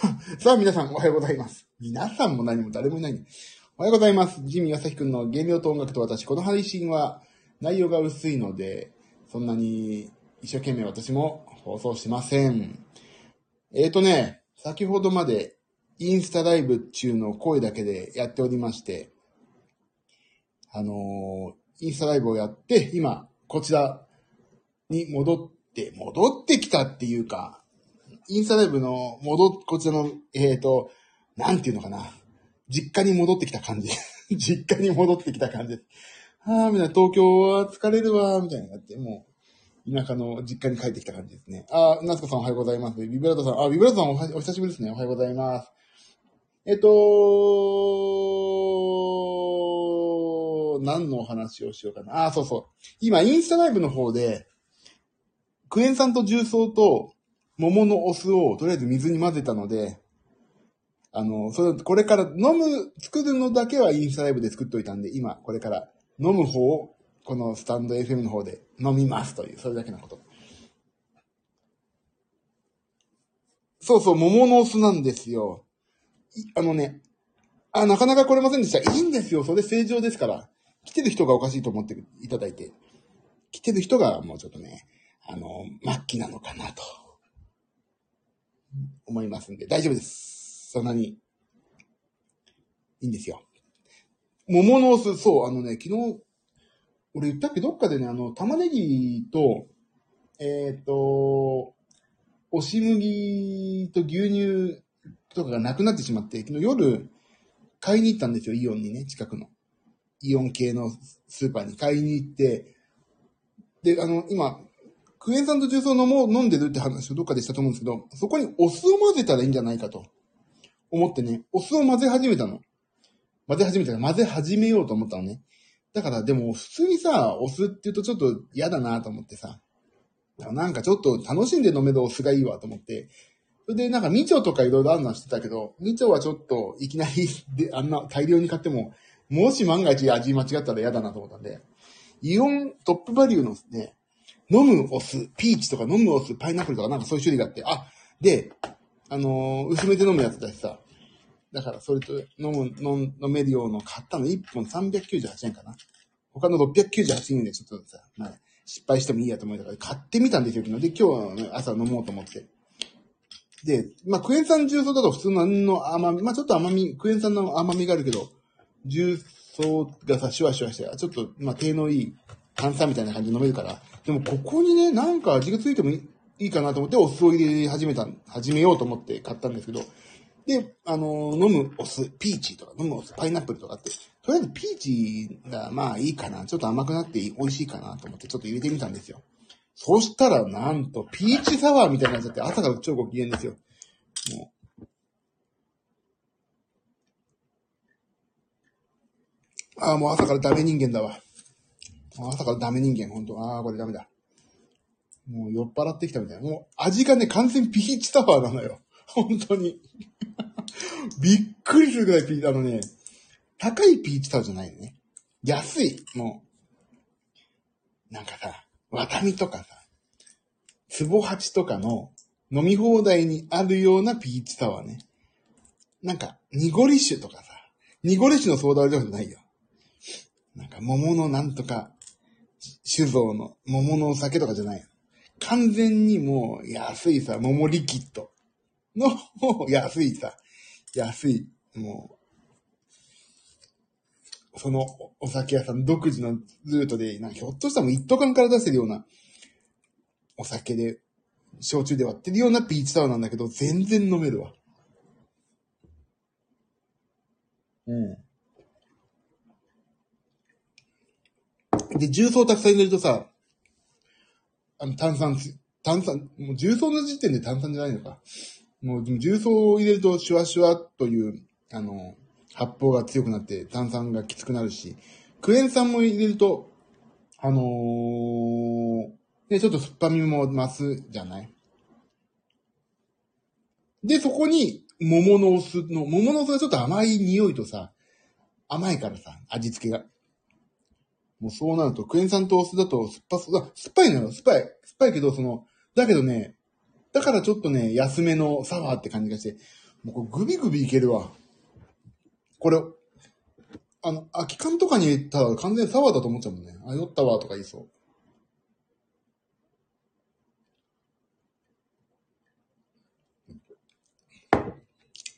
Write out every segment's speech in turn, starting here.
さあ、皆さん、おはようございます。皆さんも何も誰もいないね。おはようございます。ジミー・アサヒくんの芸能と音楽と私。この配信は内容が薄いので、そんなに一生懸命私も放送しません。えーとね、先ほどまでインスタライブ中の声だけでやっておりまして、あのーインスタライブをやって、今、こちらに戻って、戻ってきたっていうか、インスタライブの戻っ、こちらの、えーと、なんていうのかな。実家に戻ってきた感じ。実家に戻ってきた感じ。ああ、みたいな、東京は疲れるわ、みたいになって、もう、田舎の実家に帰ってきた感じですね。ああ、夏子さんおはようございます。ビブラートさん、あ、ビブラートさんおはお久しぶりですね。おはようございます。えっと、何のお話をしようかな。ああ、そうそう。今、インスタライブの方で、クエン酸と重曹と桃のお酢をとりあえず水に混ぜたので、あの、それ、これから飲む、作るのだけはインスタライブで作っておいたんで、今、これから飲む方を、このスタンド FM の方で飲みますという、それだけのこと。そうそう、桃のお酢なんですよ。あのね、あ、なかなか来れませんでした。いいんですよ。それ正常ですから。来てる人がおかしいと思っていただいて。来てる人がもうちょっとね、あの、末期なのかなと。思いますんで、大丈夫です。そんなに。いいんですよ。桃のお酢、そう、あのね、昨日、俺言ったっけ？どっかでね、あの、玉ねぎと、えっ、と、押し麦と牛乳とかがなくなってしまって、昨日夜、買いに行ったんですよ、イオンにね、近くの。イオン系のスーパーに買いに行って、で、あの、今、クエン酸と重曹飲もう、飲んでるって話をどっかでしたと思うんですけど、そこにお酢を混ぜたらいいんじゃないかと。思ってね、お酢を混ぜ始めたの。混ぜ始めたら混ぜ始めようと思ったのね。だからでも普通にさ、お酢って言うとちょっと嫌だなと思ってさ、なんかちょっと楽しんで飲めるお酢がいいわと思って、それでなんかみちょとかいろいろあるのは知ってたけど、みちょはちょっといきなりであんな大量に買っても、もし万が一味間違ったら嫌だなと思ったんで、イオントップバリューのね、飲むお酢、ピーチとか飲むお酢、パイナップルとかなんかそういう種類があって、あ、で、あのー薄めて飲むやつだしさ、だからそれと飲む、飲飲めるようの買ったの1本398円かな。他の698円でちょっとさ、まあ、失敗してもいいやと思いながら買ってみたんですよ、で、今日は、ね、朝飲もうと思って。で、まあ、クエン酸重曹だと普通のの甘み、まあ、ちょっと甘み、クエン酸の甘みがあるけど、重曹がさ、シュワシュワして、ちょっと、まあ、低のいい炭酸みたいな感じで飲めるから、でもここにね、なんか味がついてもいいいいかなと思って、お酢を入れ始めた、始めようと思って買ったんですけど、で、あの飲むお酢、ピーチとか、飲むお酢、パイナップルとかって、とりあえずピーチがまあいいかな、ちょっと甘くなって美味しいかなと思ってちょっと入れてみたんですよ。そしたらなんと、ピーチサワーみたいになっちゃって、朝から超ご機嫌ですよ。もう。ああ、もう朝からダメ人間だわ。もう朝かダメ人間、本当ああ、これダメだ。もう酔っ払ってきたみたいな。もう味がね、完全ピーチサワーなのよ。本当に。びっくりするぐらいピーチ、あのね、高いピーチサワーじゃないのね。安い。もう、なんかさ、ワタミとかさ、ツボハチとかの飲み放題にあるようなピーチサワーね。なんか、ニゴリッシュとかさ、ニゴリッシュのソーダ割りとかじゃないよ。なんか、桃のなんとか、酒造の桃のお酒とかじゃない。完全にもう安いさ、桃リキッドの安いさ、安い、もう、そのお酒屋さん独自のルートで、なんかひょっとしたらもう一斗缶から出してるようなお酒で、焼酎で割ってるようなピーチサワーなんだけど、全然飲めるわ。うん。で、重曹たくさん入れるとさ、あの、炭酸、炭酸、もう重曹の時点で炭酸じゃないのか。もう、重曹を入れるとシュワシュワという、あの、発泡が強くなって炭酸がきつくなるし、クエン酸も入れると、あのー、ね、ちょっと酸っぱみも増すじゃない？で、そこに、桃のお酢の、桃のお酢がちょっと甘い匂いとさ、甘いからさ、味付けが。もうそうなると、クエン酸とお酢だと酸っぱそう、酸っぱいのよ、酸っぱい。酸っぱいけど、その、だけどね、だからちょっとね、安めのサワーって感じがして、もうこれグビグビいけるわ。これ、あの、空き缶とかに入れたら完全にサワーだと思っちゃうもんね。あ、酔ったわとか言いそう。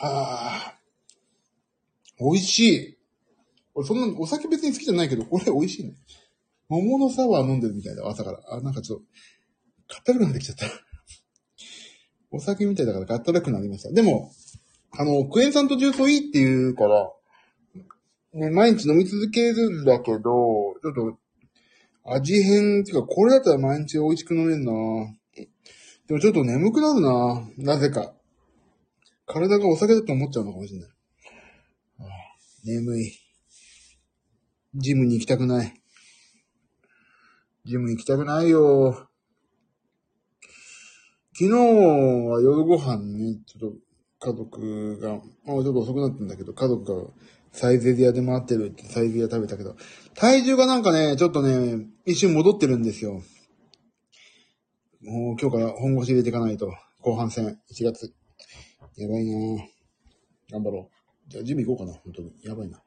ああ。美味しい。そんな、お酒別に好きじゃないけど、これ美味しいね。桃のサワー飲んでるみたいだ、朝から。あ、なんかちょっと、かったるくなってきちゃった。お酒みたいだからかったるくなりました。でも、あの、クエン酸と重曹いいって言うから、ね、毎日飲み続けるんだけど、ちょっと、味変っていうか、これだったら毎日美味しく飲めるなでもちょっと眠くなるななぜか。体がお酒だと思っちゃうのかもしれない。眠い。ジムに行きたくない。ジム行きたくないよ。昨日は夜ご飯ね、ちょっと家族が、まあちょっと遅くなったんだけど、家族がサイゼリアで回ってるってサイゼリア食べたけど、体重がなんかね、ちょっとね、一瞬戻ってるんですよ。もう今日から本腰入れていかないと。後半戦、1月。やばいなぁ頑張ろう。じゃあジム行こうかな、本当に。やばいな。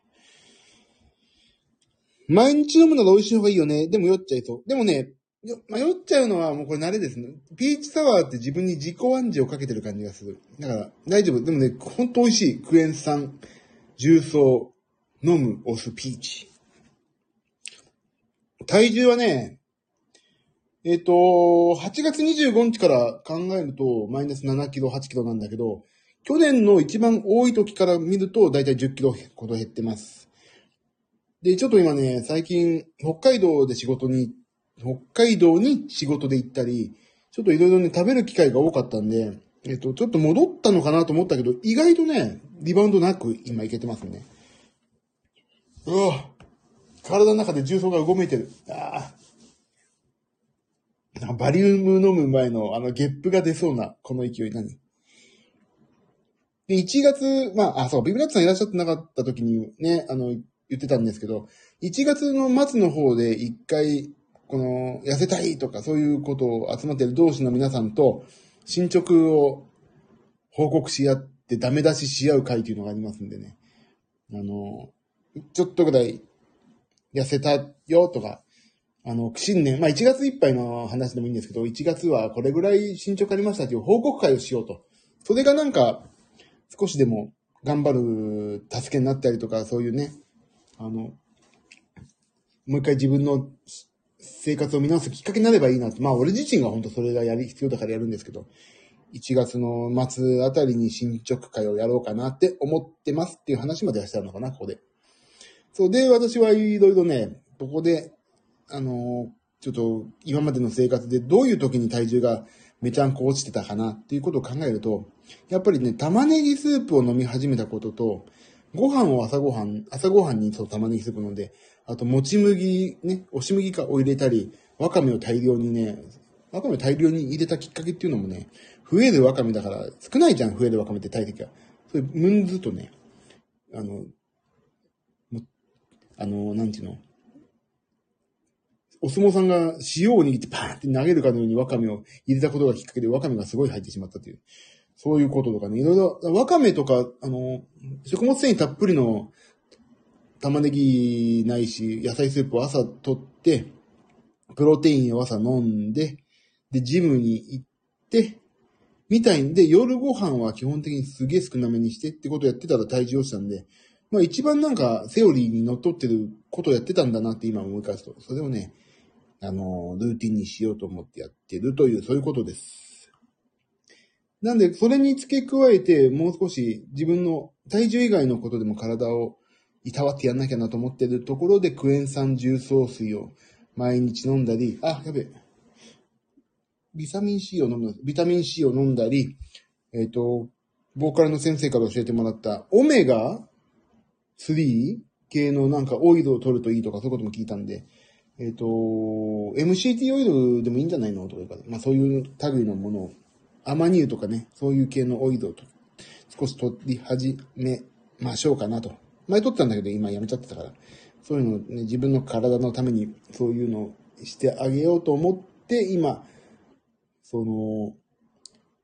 毎日飲むのが美味しい方がいいよね。でも酔っちゃいそう。でもね、よまあ、酔っちゃうのはもうこれ慣れですね。ピーチサワーって自分に自己暗示をかけてる感じがする。だから大丈夫。でもね、ほんと美味しい。クエン酸、重曹、飲む、オス、ピーチ。体重はね、えっ、と、8月25日から考えると、マイナス7キロ、8キロなんだけど、去年の一番多い時から見ると、だいたい10キロほど減ってます。で、ちょっと今ね、最近、北海道で仕事に、北海道に仕事で行ったり、ちょっといろいろね、食べる機会が多かったんで、えっと、ちょっと戻ったのかなと思ったけど、意外とね、リバウンドなく今いけてますね。うわ体の中で重曹がうごめいてる。ああ。バリウム飲む前のあのゲップが出そうな、この勢い何？で、1月、まあ、あ、そう、ビブラッツさんいらっしゃってなかった時にね、あの、言ってたんですけど、1月の末の方で一回、この、痩せたいとかそういうことを集まってる同士の皆さんと、進捗を報告し合ってダメ出しし合う会というのがありますんでね。あの、ちょっとぐらい痩せたよとか、あの、新年、まあ1月いっぱいの話でもいいんですけど、1月はこれぐらい進捗ありましたという報告会をしようと。それがなんか、少しでも頑張る助けになったりとか、そういうね、あの、もう一回自分の生活を見直すきっかけになればいいなと。まあ俺自身が本当それがやり、必要だからやるんですけど、1月の末あたりに進捗会をやろうかなって思ってますっていう話まではしてるのかな、ここで。そうで、私はいろいろね、ここで、あの、ちょっと今までの生活でどういう時に体重がめちゃんこ落ちてたかなっていうことを考えると、やっぱりね、玉ねぎスープを飲み始めたことと、ご飯を朝ごはん、朝ごはんにそう玉ねぎスープ飲んで、あと、もち麦、ね、押し麦かを入れたり、わかめを大量にね、わかめを大量に入れたきっかけっていうのもね、増えるわかめだから、少ないじゃん、増えるわかめって体積が。それ、ムンズとね、あの、もあの、なんていうの、お相撲さんが塩を握ってパーンって投げるかのようにわかめを入れたことがきっかけでわかめがすごい入ってしまったという。そういうこととかね、いろいろ、わかめとか、あの、食物繊維たっぷりの玉ねぎないし、野菜スープを朝取って、プロテインを朝飲んで、で、ジムに行って、みたいんで、夜ご飯は基本的にすげえ少なめにしてってことをやってたら体重落ちたんで、まあ一番なんかセオリーにのっとってることをやってたんだなって今思い返すと、それをね、あの、ルーティンにしようと思ってやってるという、そういうことです。なんで、それに付け加えて、もう少し自分の体重以外のことでも体をいたわってやんなきゃなと思ってるところで、クエン酸重曹水を毎日飲んだり、あ、やべえ。ビタミン C を飲む、ビタミン C を飲んだり、えっ、と、ボーカルの先生から教えてもらった、オメガ3系のなんかオイルを取るといいとか、そういうことも聞いたんで、えっ、と、MCT オイルでもいいんじゃないのとか、まあそういう類のものを、アマニ油とかね、そういう系のオイルを少し取り始めましょうかなと。前取ったんだけど、今やめちゃってたから。そういうのをね、自分の体のために、そういうのをしてあげようと思って、今、その、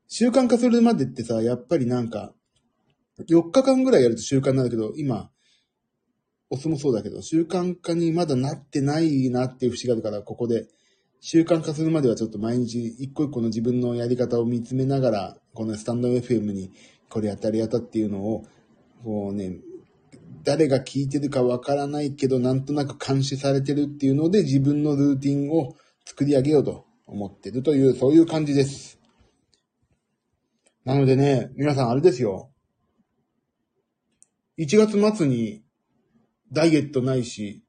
習慣化するまでってさ、やっぱりなんか、4日間ぐらいやると習慣なんだけど、今、お酢もそうだけど、習慣化にまだなってないなっていう節があるから、ここで、習慣化するまではちょっと毎日一個一個の自分のやり方を見つめながら、このスタンド FM にこれやったりやったっていうのを、こうね、誰が聞いてるかわからないけど、なんとなく監視されてるっていうので、自分のルーティンを作り上げようと思ってるという、そういう感じです。なのでね、皆さんあれですよ。1月末にダイエットないし、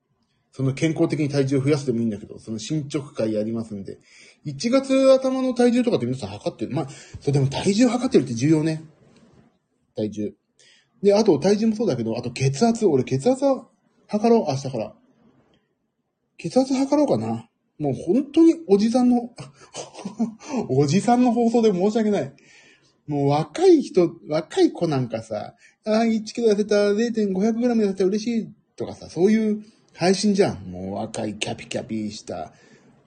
その健康的に体重を増やすでもいいんだけど、その進捗会やりますんで、1月頭の体重とかって皆さん測ってる？まあ、そうでも体重測ってるって重要ね。体重。で、あと体重もそうだけど、あと血圧。俺血圧は測ろう、明日から。血圧測ろうかな。もう本当におじさんの おじさんの放送で申し訳ない。もう若い人、若い子なんかさ、あ、1キロ痩せた、0.500グラム痩せた嬉しいとかさ、そういう配信じゃん。もう若いキャピキャピした、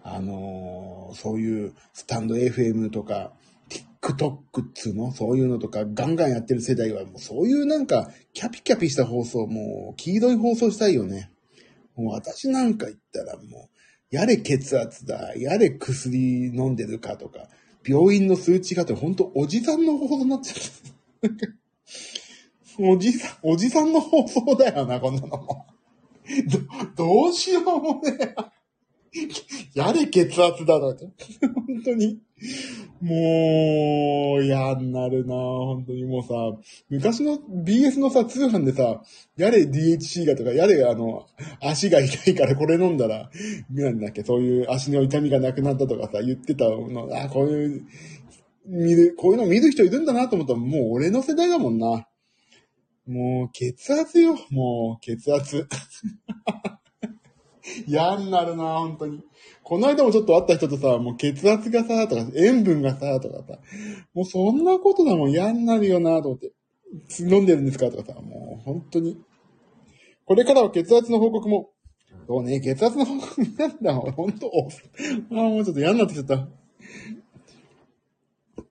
あのー、そういうスタンド FM とか、TikTok っつうの？そういうのとかガンガンやってる世代はもうそういうなんかキャピキャピした放送、もう黄色い放送したいよね。もう私なんか言ったらもう、やれ血圧だ、やれ薬飲んでるかとか、病院の数値がってほんとおじさんの放送になっちゃう。おじさん、おじさんの放送だよな、こんなのも。ど、どうしようもね。やれ血圧だな、本当に。もう、嫌になるな本当にもうさ、昔の BS のさ、通販でさ、やれ DHC がとか、やれあの、足が痛いからこれ飲んだら、なんだっけ、そういう足の痛みがなくなったとかさ、言ってたの、あ、こういう、見る、こういうの見る人いるんだなと思ったら、もう俺の世代だもんな。もう、血圧よ。もう、血圧。嫌になるな、本当に。この間もちょっと会った人とさ、もう血圧がさ、とか、塩分がさ、とかさ、もうそんなことだもん嫌になるよな、と思って。飲んでるんですかとかさ、もう本当に。これからは血圧の報告も、そうね、血圧の報告なんだ、本当、あもうちょっと嫌になってきちゃった。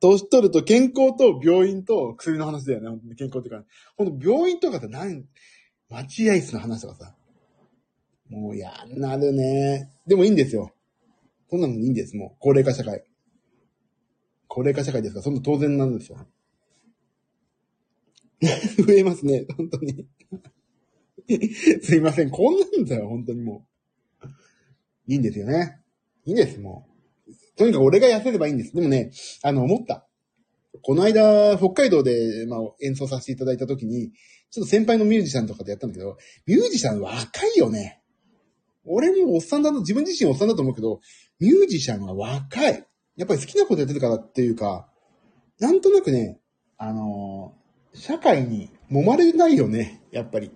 年取ると健康と病院と薬の話だよね。健康っていうか、ほんと病院とかって何、待合室の話とかさ。もう嫌になるね。でもいいんですよ。そんなのいいんです。もう、高齢化社会。高齢化社会ですから、そんな当然なんですよ。増えますね、本当に。すいません、こんなんだよ、本当にもう。いいんですよね。いいんです、もう。とにかく俺が痩せればいいんです。でもね、あの、思った。この間、北海道で、まあ、演奏させていただいたときに、ちょっと先輩のミュージシャンとかでやったんだけど、ミュージシャン若いよね。俺もおっさんだと、自分自身おっさんだと思うけど、ミュージシャンは若い。やっぱり好きなことやってるからっていうか、なんとなくね、あのー、社会に揉まれないよね、やっぱり。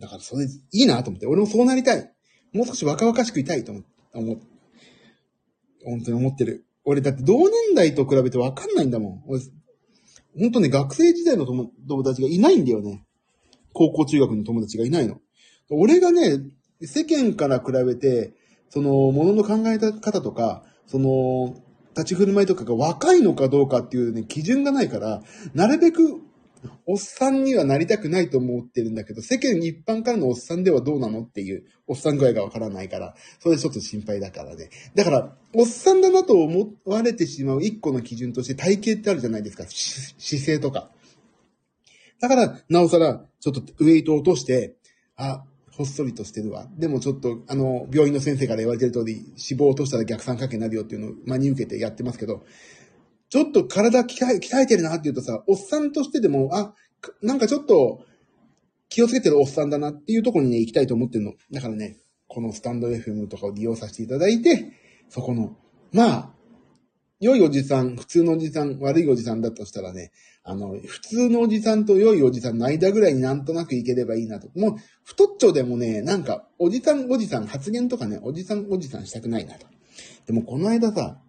だからそれいいなと思って、俺もそうなりたい。もう少し若々しくいたいと思って、本当に思ってる。俺だって同年代と比べてわかんないんだもん。俺、本当ね、学生時代の友達がいないんだよね。高校中学の友達がいないの。俺がね、世間から比べて、その、ものの考え方とか、その、立ち振る舞いとかが若いのかどうかっていうね、基準がないから、なるべく、おっさんにはなりたくないと思ってるんだけど、世間一般からのおっさんではどうなのっていう、おっさん具合がわからないから、それちょっと心配だからね。だから、おっさんだなと思われてしまう一個の基準として体型ってあるじゃないですか。姿勢とか。だから、なおさら、ちょっとウェイトを落として、あ、ほっそりとしてるわ。でもちょっと、あの、病院の先生から言われてる通り、脂肪を落としたら逆三角形になるよっていうのを真に受けてやってますけど、ちょっと体鍛え鍛えてるなって言うとさ、おっさんとしてでも、あ、なんかちょっと気をつけてるおっさんだなっていうところにね、行きたいと思ってるの。だからね、このスタンド FM とかを利用させていただいて、そこの、まあ、良いおじさん、普通のおじさん、悪いおじさんだとしたらね、あの、普通のおじさんと良いおじさんの間ぐらいになんとなくいければいいなと。もう、太っちょでもね、なんか、おじさんおじさん、発言とかね、おじさんおじさんしたくないなと。でも、この間さ、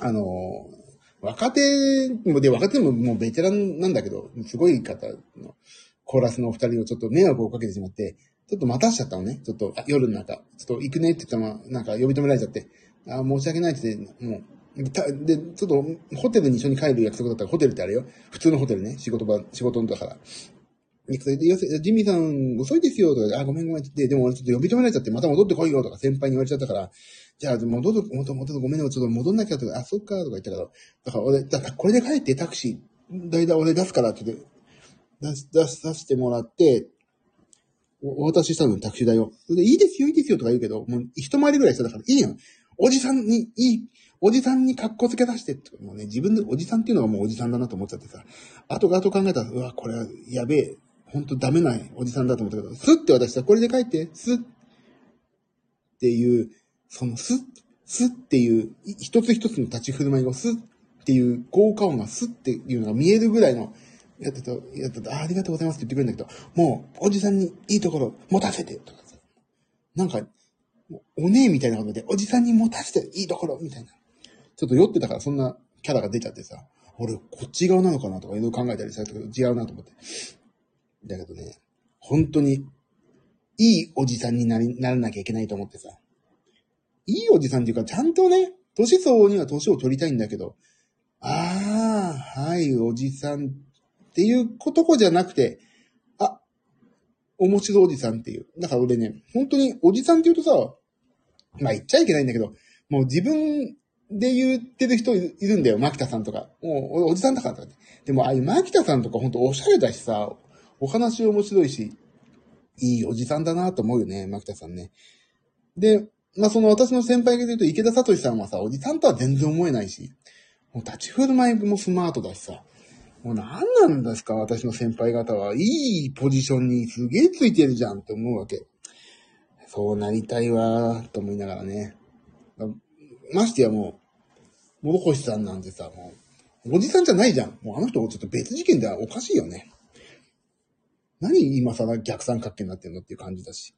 あの、若手もで、若手ももうベテランなんだけど、すごい方の、コーラスのお二人をちょっと迷惑をかけてしまって、ちょっと待たしちゃったのね。ちょっと、夜の中、ちょっと行くねって言ったま、なんか呼び止められちゃって、あ申し訳ないって言って、もう、で、ちょっと、ホテルに一緒に帰る約束だったら、ホテルってあれよ。普通のホテルね。仕事場、仕事のだから。で、それで、よせジミーさん、遅いですよ、とか、あ、ごめんごめんって言って、でも俺ちょっと呼び止められちゃって、また戻ってこいよ、とか先輩に言われちゃったから、じゃあ、戻る、戻る、戻る、ごめんね、ちょっと戻んなきゃ、とか、あ、そっか、とか言ったから、だから俺、だからこれで帰ってタクシー、だいたい俺出すからって言って、出し、出させてもらって、お渡ししたのにタクシー代を。それで、いいですよ、いいですよ、とか言うけど、もう一回りぐらいしただから、いいやん。おじさんに、いい、おじさんに格好つけ出して、もうね、自分でおじさんっていうのがもうおじさんだなと思っちゃってさ、後が後考えたら、うわ、これはやべえ、ほんとダメなおじさんだと思ったけど、スッて渡したら、これで帰って、スッっていう、そのスッ、スッっていう、一つ一つの立ち振る舞いがスッっていう効果音がスッっていうのが見えるぐらいの、やってた、やってた、あありがとうございますって言ってくれるんだけど、もう、おじさんにいいところ持たせて、とかさ。なんか、お姉みたいなことで、おじさんに持たせていいところ、みたいな。ちょっと酔ってたからそんなキャラが出ちゃってさ、俺こっち側なのかなとかいろいろ考えたりしたけど、違うなと思って。だけどね、本当に、いいおじさんになり、ならなきゃいけないと思ってさ。いいおじさんっていうか、ちゃんとね、年相応には年を取りたいんだけど、ああ、はい、おじさんっていうことこじゃなくて、あ、面白いおじさんっていう。だから俺ね、本当におじさんって言うとさ、まあ言っちゃいけないんだけど、もう自分で言ってる人いるんだよ、牧田さんとか。もう、俺おじさんだからとかって。でも、ああいう牧田さんとか本当おしゃれだしさ、お話面白いし、いいおじさんだなと思うよね、牧田さんね。で、まあその私の先輩が言うと池田聡さんはさ、おじさんとは全然思えないし、もう立ち振る舞いもスマートだしさ、もう何なんですか、私の先輩方は。いいポジションにすげえついてるじゃんって思うわけ。そうなりたいわーと思いながらね。ましてやもう、諸星さんなんてさ、もう、おじさんじゃないじゃん。もうあの人ちょっと別事件ではおかしいよね。何今更逆三角形になってんのっていう感じだし。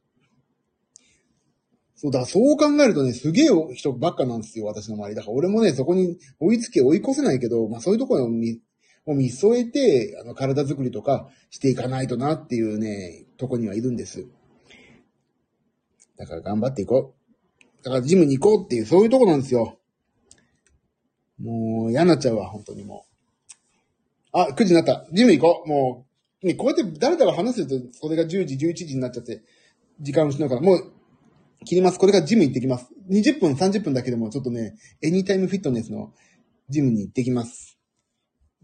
そうだ、そう考えるとね、すげえ人ばっかなんですよ、私の周り。だから俺もね、そこに追いつけ追い越せないけど、まあそういうところを見、を見添えて、あの、体作りとかしていかないとなっていうね、とこにはいるんです。だから頑張っていこう。だからジムに行こうっていう、そういうとこなんですよ。もう嫌になっちゃうわ、本当にもう。あ、9時になった。ジム行こう。もう、ね、こうやって誰かが話すると、それが10時、11時になっちゃって、時間を失うから、もう、切ります。これからジム行ってきます。20分、30分だけでも、ちょっとね、エニタイムフィットネスのジムに行ってきます。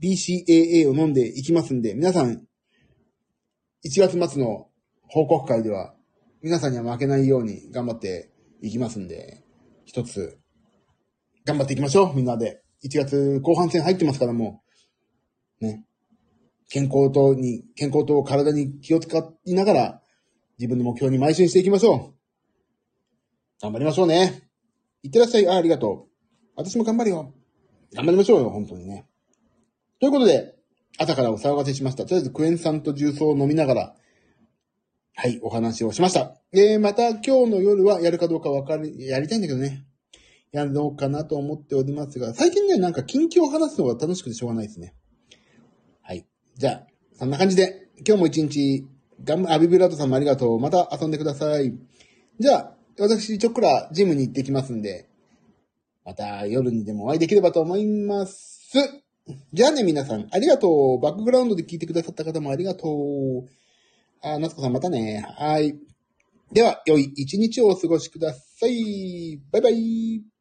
BCAA を飲んでいきますんで、皆さん、1月末の報告会では、皆さんには負けないように頑張っていきますんで、一つ、頑張っていきましょう、みんなで。1月後半戦入ってますからもう、ね。健康とに、健康と体に気を使いながら、自分の目標に邁進していきましょう。頑張りましょうね。いってらっしゃい。あ、ありがとう。私も頑張るよ。頑張りましょうよ、本当にね。ということで、朝からお騒がせしました。とりあえずクエン酸と重曹を飲みながら、はい、お話をしました。えー、また今日の夜はやるかどうかわかる、やりたいんだけどね。やろうかなと思っておりますが、最近ね、なんか近況を話すのが楽しくてしょうがないですね。じゃあ、そんな感じで、今日も一日、ガン、アビブラートさんもありがとう。また遊んでください。じゃあ、私、ちょっくらジムに行ってきますんで、また夜にでもお会いできればと思います。じゃあね、皆さん、ありがとう。バックグラウンドで聞いてくださった方もありがとう。あ、夏子さんまたね。はい。では、良い一日をお過ごしください。バイバイ。